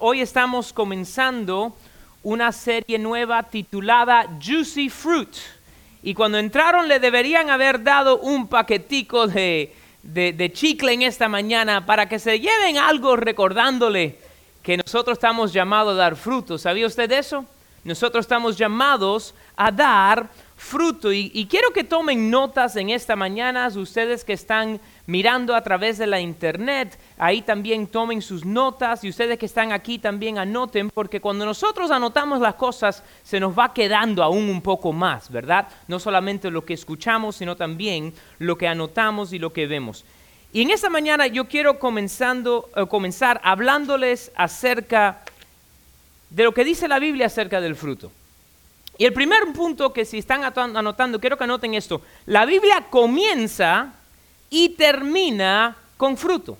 Hoy estamos comenzando una serie nueva titulada Juicy Fruit. Y cuando entraron le deberían haber dado un paquetico de, de, chicle en esta mañana para que se lleven algo recordándole que nosotros estamos llamados a dar fruto. ¿Sabía usted eso? Nosotros estamos llamados a dar fruto. Y, quiero que tomen notas en esta mañana, ustedes que están mirando a través de la internet, ahí también tomen sus notas y ustedes que están aquí también anoten, porque cuando nosotros anotamos las cosas se nos va quedando aún un poco más, ¿verdad? No solamente lo que escuchamos, sino también lo que anotamos y lo que vemos. Y en esta mañana yo quiero comenzando, eh, comenzar hablándoles acerca de lo que dice la Biblia acerca del fruto. Y el primer punto que si están anotando, quiero que anoten esto. La Biblia comienza y termina con fruto.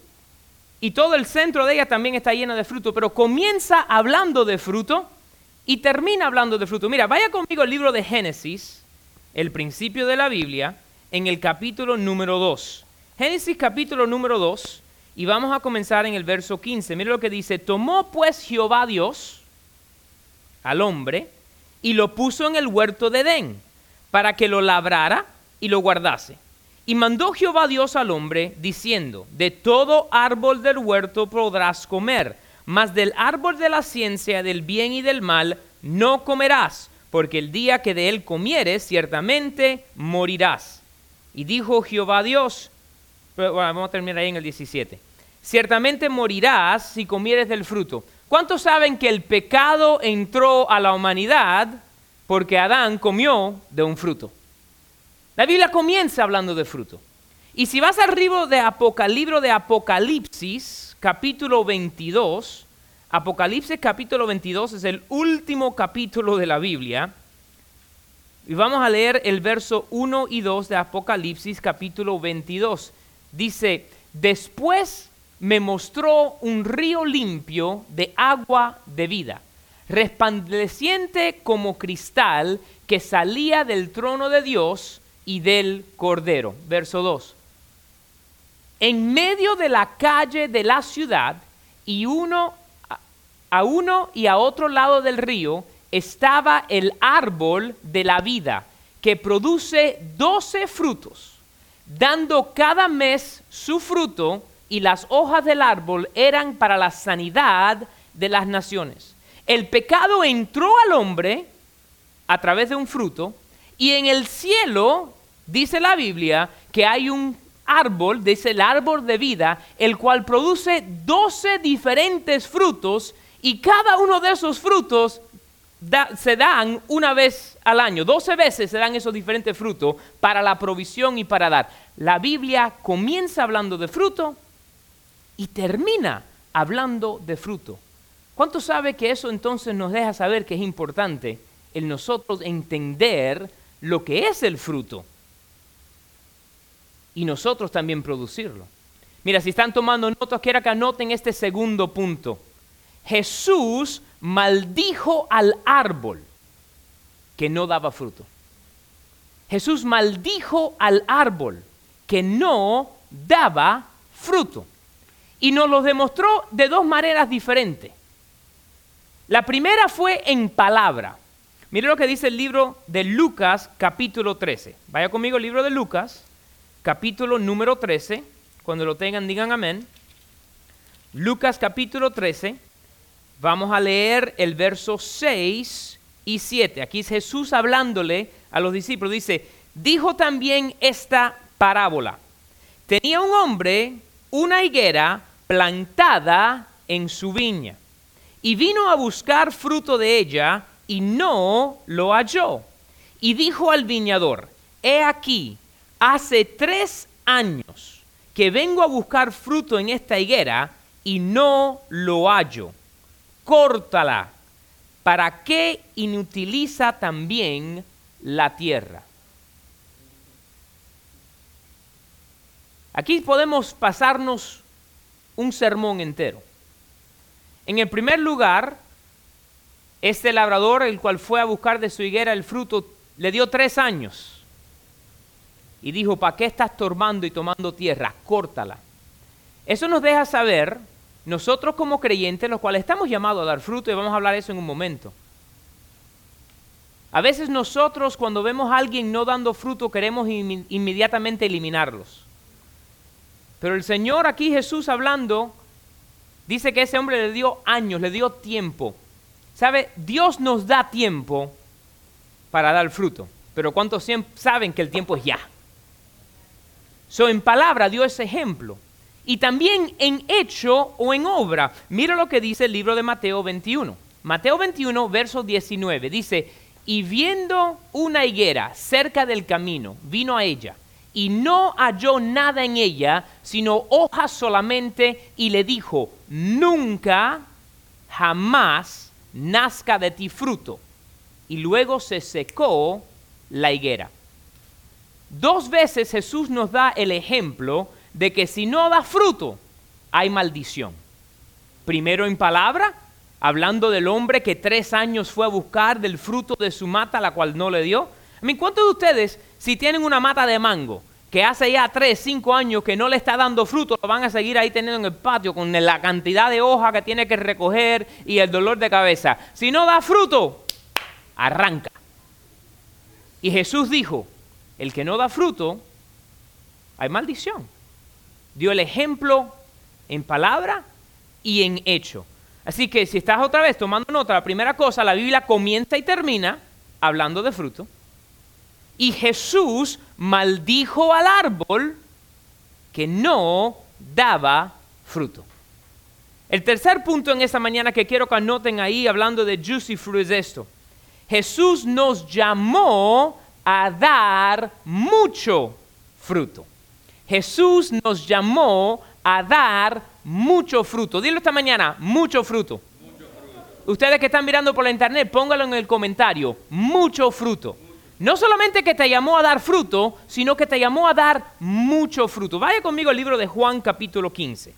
Y todo el centro de ella también está lleno de fruto, pero comienza hablando de fruto y termina hablando de fruto. Mira, vaya conmigo al libro de Génesis, el principio de la Biblia, en el capítulo número 2. Génesis capítulo número 2, y vamos a comenzar en el verso 15. Mira lo que dice, tomó pues Jehová Dios al hombre, y lo puso en el huerto de Edén, para que lo labrara y lo guardase. Y mandó Jehová Dios al hombre, diciendo, de todo árbol del huerto podrás comer, mas del árbol de la ciencia del bien y del mal no comerás, porque el día que de él comieres, ciertamente morirás. Y dijo Jehová Dios, vamos a terminar ahí en el 17, ciertamente morirás si comieres del fruto. ¿Cuántos saben que el pecado entró a la humanidad porque Adán comió de un fruto? La Biblia comienza hablando de fruto. Y si vas al de, de Apocalipsis, capítulo 22, Apocalipsis capítulo 22 es el último capítulo de la Biblia. Y vamos a leer el verso 1 y 2 de Apocalipsis capítulo 22. Dice, después me mostró un río limpio de agua de vida, resplandeciente como cristal que salía del trono de Dios y del Cordero. Verso 2. En medio de la calle de la ciudad y uno a uno y a otro lado del río estaba el árbol de la vida que produce doce frutos, dando cada mes su fruto y las hojas del árbol eran para la sanidad de las naciones. El pecado entró al hombre a través de un fruto y en el cielo, dice la Biblia, que hay un árbol, dice el árbol de vida, el cual produce doce diferentes frutos y cada uno de esos frutos se dan una vez al año, doce veces se dan esos diferentes frutos para la provisión y para dar. La Biblia comienza hablando de fruto y termina hablando de fruto. ¿Cuánto sabe que eso entonces nos deja saber que es importante el nosotros entender lo que es el fruto y nosotros también producirlo? Mira, si están tomando notas, quiero que anoten este segundo punto. Jesús maldijo al árbol que no daba fruto. Jesús maldijo al árbol que no daba fruto y nos lo demostró de dos maneras diferentes. La primera fue en palabra. Mire lo que dice el libro de Lucas capítulo 13. Vaya conmigo el libro de Lucas capítulo número 13. Cuando lo tengan digan amén. Lucas capítulo 13. Vamos a leer el verso 6 y 7. Aquí es Jesús hablándole a los discípulos. Dice, dijo también esta parábola. Tenía un hombre una higuera plantada en su viña. Y vino a buscar fruto de ella y no lo halló. Y dijo al viñador, he aquí, hace tres años que vengo a buscar fruto en esta higuera y no lo hallo. Córtala. ¿Para qué inutiliza también la tierra? Aquí podemos pasarnos un sermón entero. En el primer lugar, este labrador, el cual fue a buscar de su higuera el fruto, le dio tres años. Y dijo, ¿para qué estás tomando y tomando tierra? Córtala. Eso nos deja saber, nosotros como creyentes, los cuales estamos llamados a dar fruto, y vamos a hablar de eso en un momento, a veces nosotros cuando vemos a alguien no dando fruto queremos inmediatamente eliminarlos. Pero el Señor aquí Jesús hablando dice que ese hombre le dio años, le dio tiempo. ¿Sabe? Dios nos da tiempo para dar fruto. Pero ¿cuántos saben que el tiempo es ya? So, en palabra dio ese ejemplo. Y también en hecho o en obra. Mira lo que dice el libro de Mateo 21. Mateo 21, verso 19. Dice, y viendo una higuera cerca del camino, vino a ella, y no halló nada en ella, sino hojas solamente, y le dijo, nunca, jamás nazca de ti fruto. Y luego se secó la higuera. Dos veces Jesús nos da el ejemplo de que si no da fruto, hay maldición. Primero en palabra hablando del hombre que tres años fue a buscar del fruto de su mata, la cual no le dio. I ¿Cuántos de ustedes, si tienen una mata de mango, que hace ya tres, cinco años que no le está dando fruto, lo van a seguir ahí teniendo en el patio con la cantidad de hoja que tiene que recoger y el dolor de cabeza? Si no da fruto, arranca. Y Jesús dijo, el que no da fruto, hay maldición. Dio el ejemplo en palabra y en hecho. Así que si estás otra vez tomando nota, la primera cosa, la Biblia comienza y termina hablando de fruto. Y Jesús maldijo al árbol que no daba fruto. El tercer punto en esta mañana que quiero que anoten ahí hablando de juicy fruit es esto. Jesús nos llamó a dar mucho fruto. Jesús nos llamó a dar mucho fruto. Dilo esta mañana, mucho fruto. Ustedes que están mirando por la internet, póngalo en el comentario, mucho fruto. No solamente que te llamó a dar fruto, sino que te llamó a dar mucho fruto. Vaya conmigo al libro de Juan capítulo 15.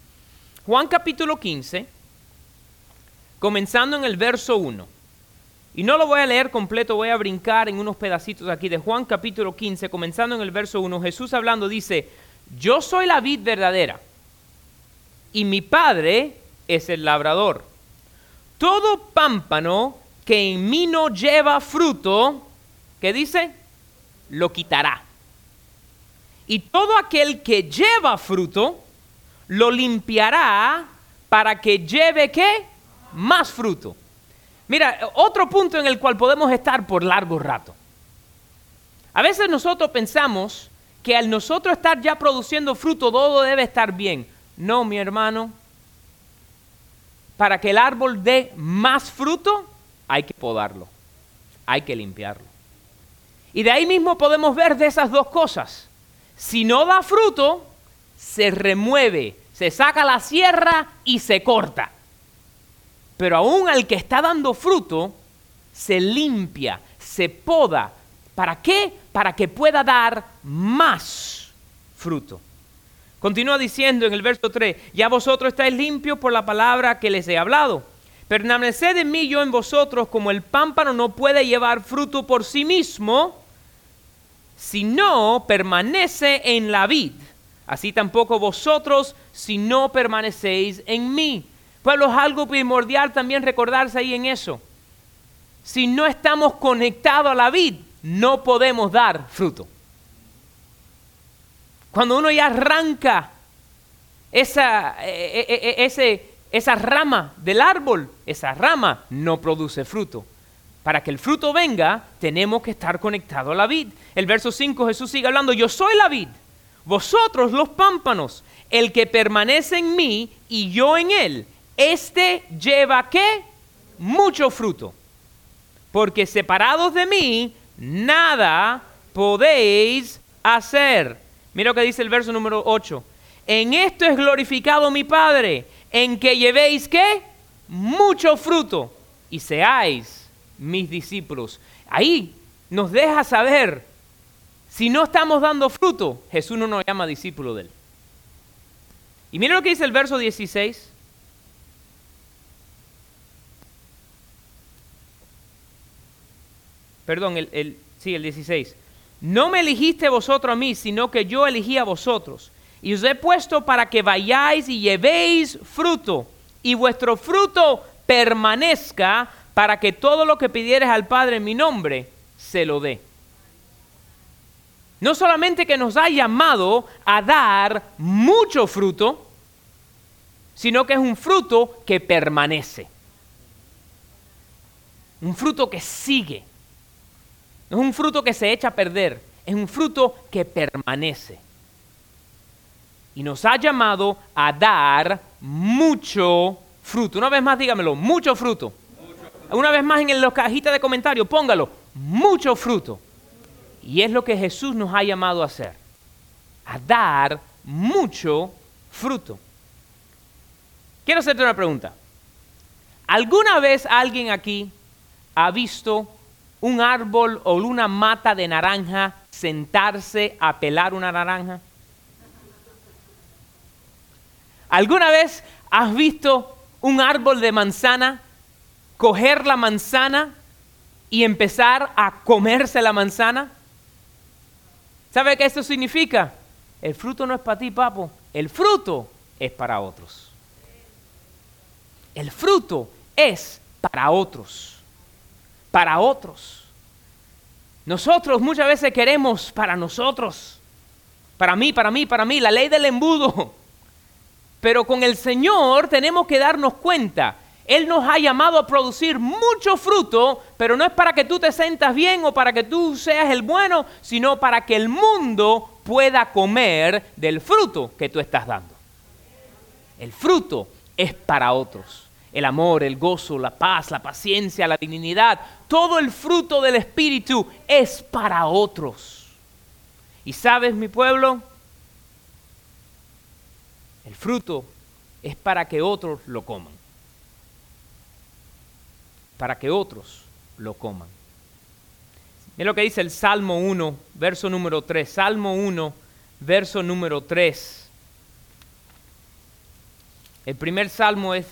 Juan capítulo 15, comenzando en el verso 1. Y no lo voy a leer completo, voy a brincar en unos pedacitos aquí de Juan capítulo 15, comenzando en el verso 1. Jesús hablando dice, yo soy la vid verdadera y mi Padre es el labrador. Todo pámpano que en mí no lleva fruto, ¿qué dice? Lo quitará. Y todo aquel que lleva fruto, lo limpiará para que lleve qué? Más fruto. Mira, otro punto en el cual podemos estar por largo rato. A veces nosotros pensamos que al nosotros estar ya produciendo fruto, todo debe estar bien. No, mi hermano. Para que el árbol dé más fruto, hay que podarlo, hay que limpiarlo. Y de ahí mismo podemos ver de esas dos cosas. Si no da fruto, se remueve, se saca la sierra y se corta. Pero aún al que está dando fruto, se limpia, se poda. ¿Para qué? Para que pueda dar más fruto. Continúa diciendo en el verso 3, ya vosotros estáis limpios por la palabra que les he hablado. Permaneced en mí, yo en vosotros, como el pámpano no puede llevar fruto por sí mismo, si no permanece en la vid. Así tampoco vosotros, si no permanecéis en mí. Pueblo, es algo primordial también recordarse ahí en eso. Si no estamos conectados a la vid, no podemos dar fruto. Cuando uno ya arranca esa, e, e, e, esa rama del árbol, esa rama no produce fruto. Para que el fruto venga, tenemos que estar conectados a la vid. El verso 5 Jesús sigue hablando, yo soy la vid, vosotros los pámpanos, el que permanece en mí y yo en él, este lleva qué? Mucho fruto. Porque separados de mí, nada podéis hacer. Mira lo que dice el verso número 8. En esto es glorificado mi Padre, en que llevéis qué? Mucho fruto y seáis mis discípulos. Ahí nos deja saber, si no estamos dando fruto, Jesús no nos llama discípulo de él. Y mira lo que dice el verso 16. Perdón, el, el, sí, el 16. No me elegiste vosotros a mí, sino que yo elegí a vosotros. Y os he puesto para que vayáis y llevéis fruto, y vuestro fruto permanezca para que todo lo que pidieres al Padre en mi nombre se lo dé. No solamente que nos ha llamado a dar mucho fruto, sino que es un fruto que permanece. Un fruto que sigue. No es un fruto que se echa a perder, es un fruto que permanece. Y nos ha llamado a dar mucho fruto. Una vez más, dígamelo, mucho fruto. Una vez más en la cajita de comentarios, póngalo, mucho fruto. Y es lo que Jesús nos ha llamado a hacer, a dar mucho fruto. Quiero hacerte una pregunta. ¿Alguna vez alguien aquí ha visto un árbol o una mata de naranja sentarse a pelar una naranja? ¿Alguna vez has visto un árbol de manzana coger la manzana y empezar a comerse la manzana? ¿Sabe qué esto significa? El fruto no es para ti, papo. El fruto es para otros. El fruto es para otros. Para otros. Nosotros muchas veces queremos para nosotros. Para mí, para mí, para mí. La ley del embudo. Pero con el Señor tenemos que darnos cuenta. Él nos ha llamado a producir mucho fruto, pero no es para que tú te sientas bien o para que tú seas el bueno, sino para que el mundo pueda comer del fruto que tú estás dando. El fruto es para otros. El amor, el gozo, la paz, la paciencia, la dignidad, todo el fruto del Espíritu es para otros. Y sabes, mi pueblo, el fruto es para que otros lo coman. Para que otros lo coman. Es lo que dice el Salmo 1, verso número 3. Salmo 1, verso número 3. El primer salmo es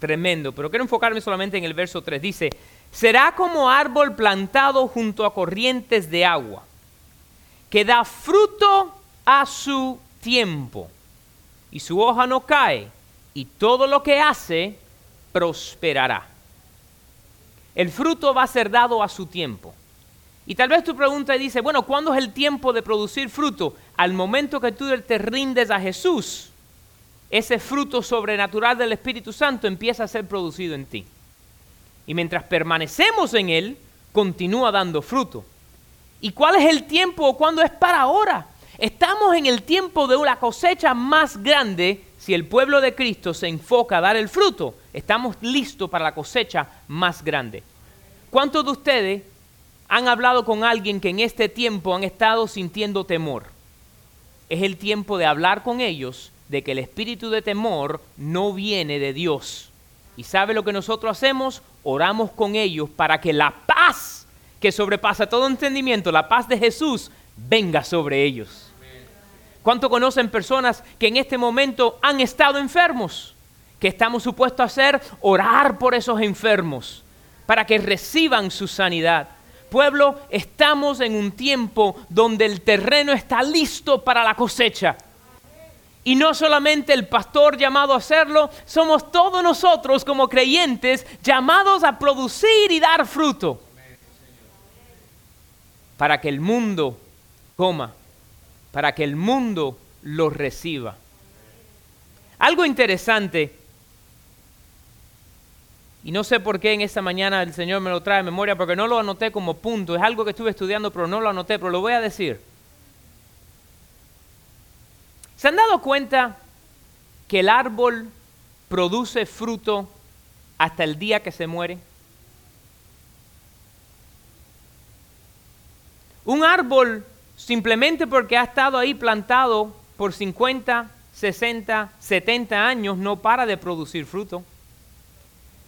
tremendo, pero quiero enfocarme solamente en el verso 3. Dice, será como árbol plantado junto a corrientes de agua, que da fruto a su tiempo y su hoja no cae, y todo lo que hace prosperará. El fruto va a ser dado a su tiempo. Y tal vez tu pregunta dice, bueno, ¿cuándo es el tiempo de producir fruto? Al momento que tú te rindes a Jesús, ese fruto sobrenatural del Espíritu Santo empieza a ser producido en ti. Y mientras permanecemos en Él, continúa dando fruto. ¿Y cuál es el tiempo o cuándo es para ahora? Estamos en el tiempo de una cosecha más grande si el pueblo de Cristo se enfoca a dar el fruto. Estamos listos para la cosecha más grande. ¿Cuántos de ustedes han hablado con alguien que en este tiempo han estado sintiendo temor? Es el tiempo de hablar con ellos de que el espíritu de temor no viene de Dios. ¿Y sabe lo que nosotros hacemos? Oramos con ellos para que la paz que sobrepasa todo entendimiento, la paz de Jesús, venga sobre ellos. ¿Cuánto conocen personas que en este momento han estado enfermos? Que estamos supuestos a hacer orar por esos enfermos para que reciban su sanidad. Pueblo, estamos en un tiempo donde el terreno está listo para la cosecha. Y no solamente el pastor llamado a hacerlo, somos todos nosotros como creyentes llamados a producir y dar fruto. Para que el mundo coma para que el mundo lo reciba. Algo interesante, y no sé por qué en esta mañana el Señor me lo trae a memoria, porque no lo anoté como punto, es algo que estuve estudiando, pero no lo anoté, pero lo voy a decir. ¿Se han dado cuenta que el árbol produce fruto hasta el día que se muere? Un árbol simplemente porque ha estado ahí plantado por 50, 60, 70 años, no para de producir fruto.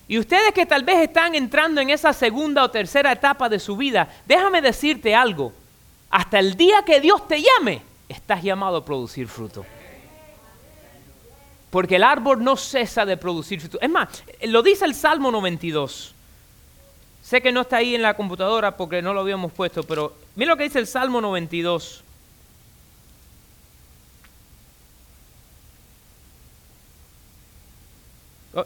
Y ustedes que tal vez están entrando en esa segunda o tercera etapa de su vida, déjame decirte algo. Hasta el día que Dios te llame, estás llamado a producir fruto. Porque el árbol no cesa de producir fruto. Es más, lo dice el Salmo 92. Sé que no está ahí en la computadora porque no lo habíamos puesto, pero mira lo que dice el Salmo 92. Oh,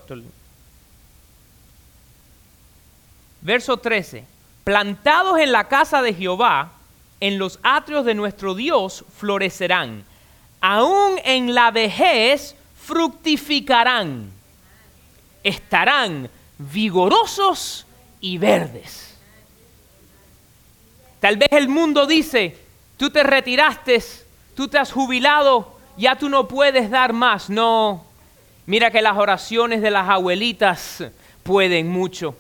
Verso 13. Plantados en la casa de Jehová, en los atrios de nuestro Dios florecerán. Aún en la vejez fructificarán. Estarán vigorosos y verdes. Tal vez el mundo dice, tú te retiraste, tú te has jubilado, ya tú no puedes dar más. No, mira que las oraciones de las abuelitas pueden mucho.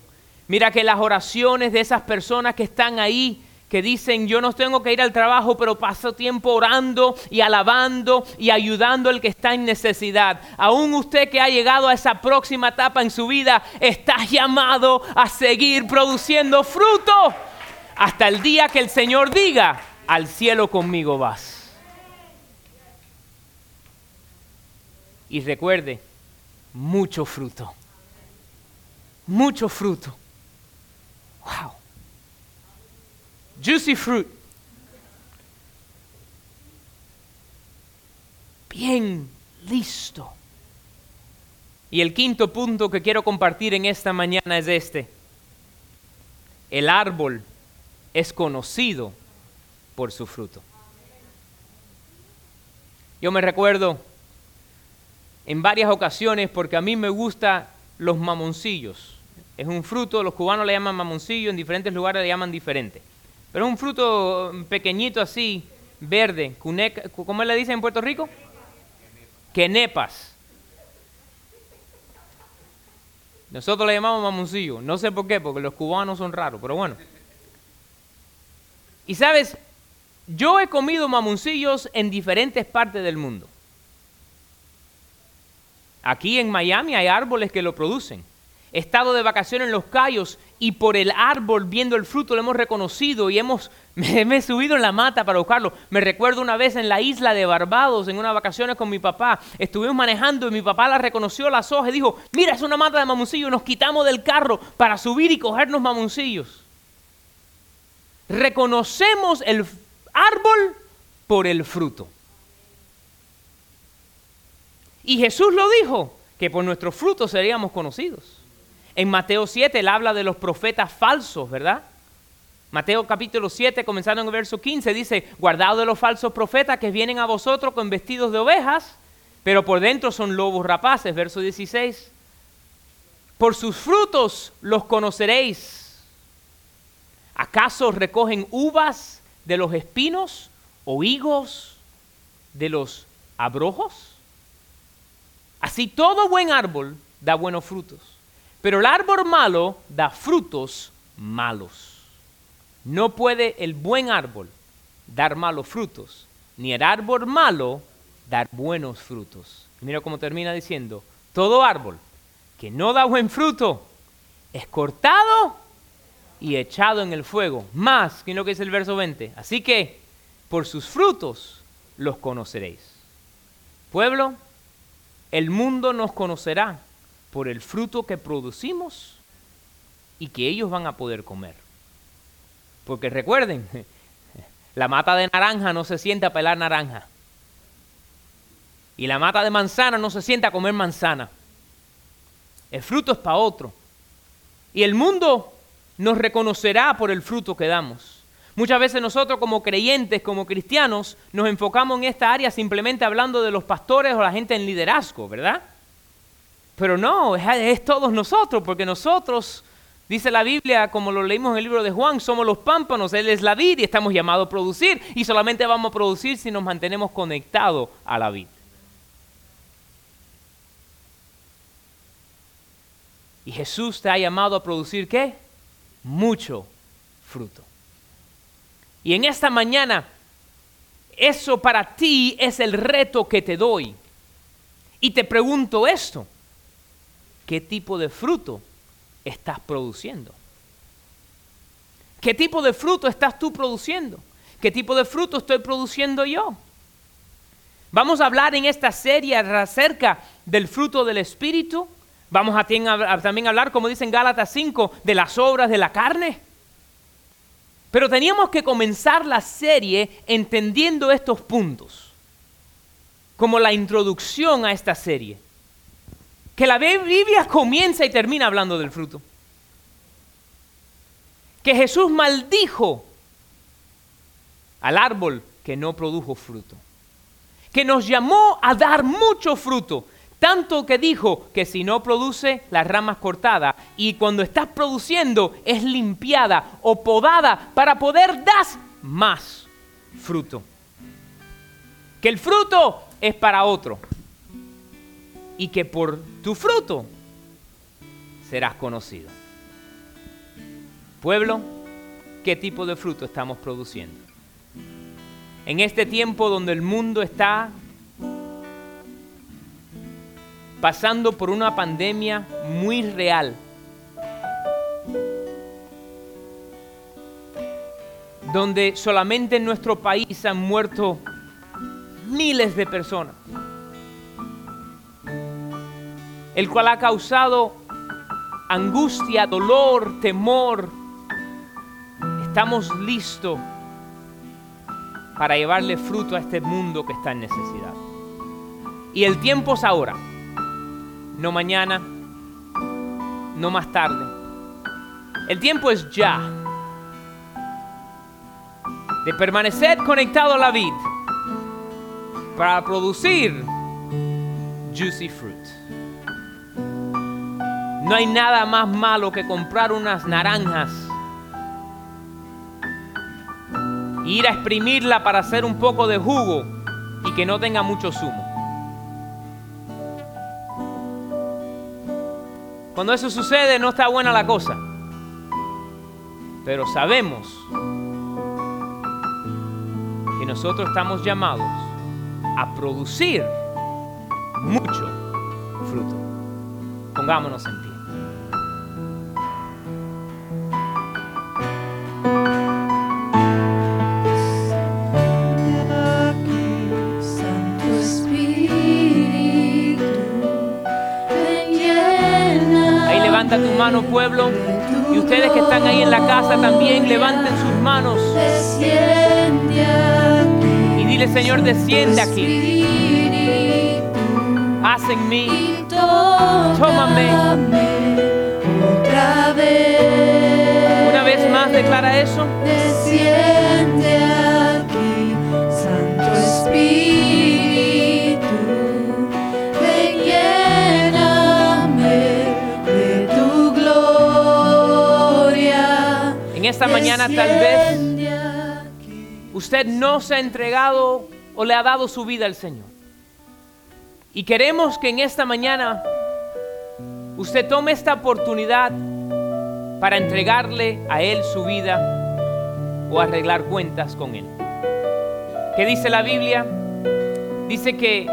Mira que las oraciones de esas personas que están ahí, que dicen, yo no tengo que ir al trabajo, pero paso tiempo orando y alabando y ayudando al que está en necesidad. Aún usted que ha llegado a esa próxima etapa en su vida, está llamado a seguir produciendo fruto hasta el día que el Señor diga, al cielo conmigo vas. Y recuerde, mucho fruto. Mucho fruto. Wow. Juicy fruit. Bien listo. Y el quinto punto que quiero compartir en esta mañana es este. El árbol es conocido por su fruto. Yo me recuerdo en varias ocasiones porque a mí me gustan los mamoncillos. Es un fruto, los cubanos le llaman mamoncillo, en diferentes lugares le llaman diferente. Pero un fruto pequeñito así, verde. ¿Cómo le dicen en Puerto Rico? Quenepas. Nosotros le llamamos mamoncillo. No sé por qué, porque los cubanos son raros, pero bueno. Y sabes, yo he comido mamoncillos en diferentes partes del mundo. Aquí en Miami hay árboles que lo producen. He estado de vacaciones en Los Cayos y por el árbol viendo el fruto lo hemos reconocido y hemos, me, he subido en la mata para buscarlo. Me recuerdo una vez en la isla de Barbados, en unas vacaciones con mi papá, estuvimos manejando y mi papá la reconoció las hojas y dijo, mira, es una mata de mamoncillo, nos quitamos del carro para subir y cogernos mamoncillos. Reconocemos el árbol por el fruto. Y Jesús lo dijo, que por nuestros frutos seríamos conocidos. En Mateo 7 él habla de los profetas falsos, ¿verdad? Mateo capítulo 7, comenzando en el verso 15, dice, guardado de los falsos profetas que vienen a vosotros con vestidos de ovejas, pero por dentro son lobos rapaces, verso 16. Por sus frutos los conoceréis. ¿Acaso recogen uvas de los espinos o higos de los abrojos? Así todo buen árbol da buenos frutos, pero el árbol malo da frutos malos. No puede el buen árbol dar malos frutos, ni el árbol malo dar buenos frutos. mira cómo termina diciendo, todo árbol que no da buen fruto es cortado y echado en el fuego, más que lo que es el verso 20. Así que por sus frutos los conoceréis. Pueblo, el mundo nos conocerá por el fruto que producimos y que ellos van a poder comer. Porque recuerden, la mata de naranja no se sienta a pelar naranja. Y la mata de manzana no se sienta a comer manzana. El fruto es para otro. Y el mundo nos reconocerá por el fruto que damos. Muchas veces nosotros como creyentes, como cristianos, nos enfocamos en esta área simplemente hablando de los pastores o la gente en liderazgo, ¿verdad? Pero no, es, todos nosotros, porque nosotros, dice la Biblia, como lo leímos en el libro de Juan, somos los pámpanos, Él es la vid y estamos llamados a producir y solamente vamos a producir si nos mantenemos conectados a la vid. Y Jesús te ha llamado a producir qué? mucho fruto. Y en esta mañana, eso para ti es el reto que te doy. Y te pregunto esto, ¿qué tipo de fruto estás produciendo? ¿Qué tipo de fruto estás tú produciendo? ¿Qué tipo de fruto estoy produciendo yo? Vamos a hablar en esta serie acerca del fruto del Espíritu, Vamos a, también hablar, como dicen Gálatas 5, de las obras de la carne. Pero teníamos que comenzar la serie entendiendo estos puntos, como la introducción a esta serie. Que la Biblia comienza y termina hablando del fruto. Que Jesús maldijo al árbol que no produjo fruto. Que nos llamó a dar mucho fruto. Tanto que dijo que si no produce, las ramas cortadas. Y cuando estás produciendo, es limpiada o podada para poder dar más fruto. Que el fruto es para otro. Y que por tu fruto serás conocido. Pueblo, ¿qué tipo de fruto estamos produciendo? En este tiempo donde el mundo está pasando por una pandemia muy real. Donde solamente en nuestro país han muerto miles de personas. El cual ha causado angustia, dolor, temor. Estamos listos para llevarle fruto a este mundo que está en necesidad. Y el tiempo es ahora no mañana, no más tarde. El tiempo es ya de permanecer conectado a la vid para producir juicy fruit. No hay nada más malo que comprar unas naranjas ir a exprimirla para hacer un poco de jugo y que no tenga mucho zumo. Cuando eso sucede no está buena la cosa. Pero sabemos que nosotros estamos llamados a producir mucho fruto. Pongámonos en pie. Tu mano, pueblo. Y ustedes que están ahí en la casa también, levanten sus manos. Y dile, Señor, desciende aquí. Haz en mí. Tómame. Una vez más declara eso. Esta mañana tal vez usted no se ha entregado o le ha dado su vida al Señor. Y queremos que en esta mañana usted tome esta oportunidad para entregarle a Él su vida o arreglar cuentas con Él. ¿Qué dice la Biblia? Dice que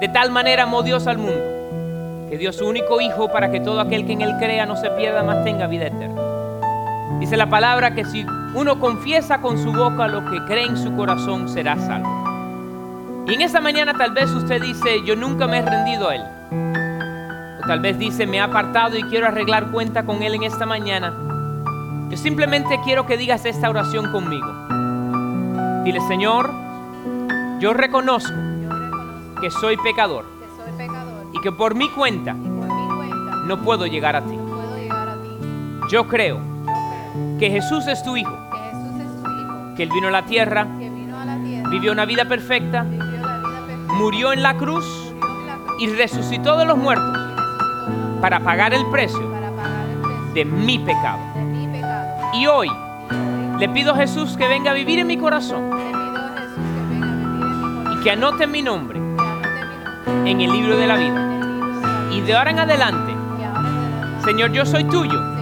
de tal manera amó Dios al mundo, que dio su único Hijo para que todo aquel que en Él crea no se pierda, mas tenga vida eterna. Dice la palabra que si uno confiesa con su boca lo que cree en su corazón, será salvo. Y en esta mañana tal vez usted dice, yo nunca me he rendido a Él. O tal vez dice, me he apartado y quiero arreglar cuenta con Él en esta mañana. Yo simplemente quiero que digas esta oración conmigo. Dile, Señor, yo reconozco que soy pecador y que por mi cuenta no puedo llegar a ti. Yo creo que Jesús es tu Hijo, que Jesús es tu Hijo, que Él vino a la tierra, que vino a la tierra, vivió una vida perfecta, vivió la vida perfecta, murió en la cruz murió en la cruz. y resucitó de los muertos para pagar el precio para pagar el precio de mi pecado. de mi pecado. Y hoy le pido a Jesús que venga a vivir en mi corazón y que anote mi nombre en el libro de la vida. Y de ahora en adelante, Señor, yo soy tuyo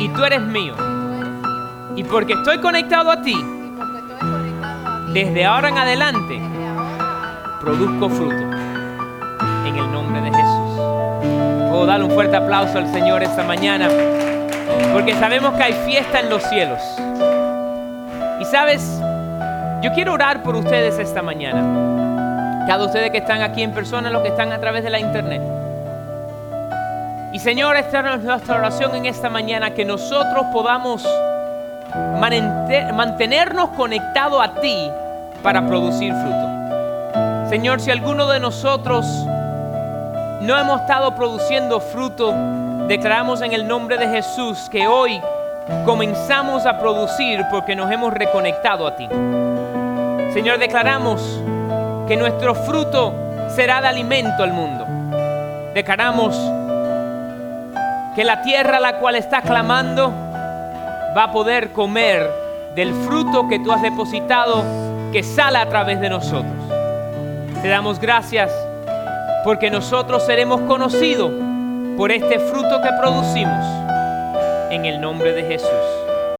y tú eres mío. y porque estoy conectado a ti, desde ahora en adelante, produzco fruto. En el nombre de Jesús. Puedo darle un fuerte aplauso al Señor esta mañana, porque sabemos que hay fiesta en los cielos. Y sabes, yo quiero orar por ustedes esta mañana. Cada ustedes que están aquí en persona, los que están a través de la internet. Y Señor, esta es nuestra oración en esta mañana, que nosotros podamos mantenernos conectados a ti para producir fruto. Señor, si alguno de nosotros no hemos estado produciendo fruto, declaramos en el nombre de Jesús que hoy comenzamos a producir porque nos hemos reconectado a ti. Señor, declaramos que nuestro fruto será de alimento al mundo. Declaramos que la tierra a la cual está clamando va a poder comer del fruto que tú has depositado que sale a través de nosotros. Te damos gracias porque nosotros seremos conocidos por este fruto que producimos en el nombre de Jesús.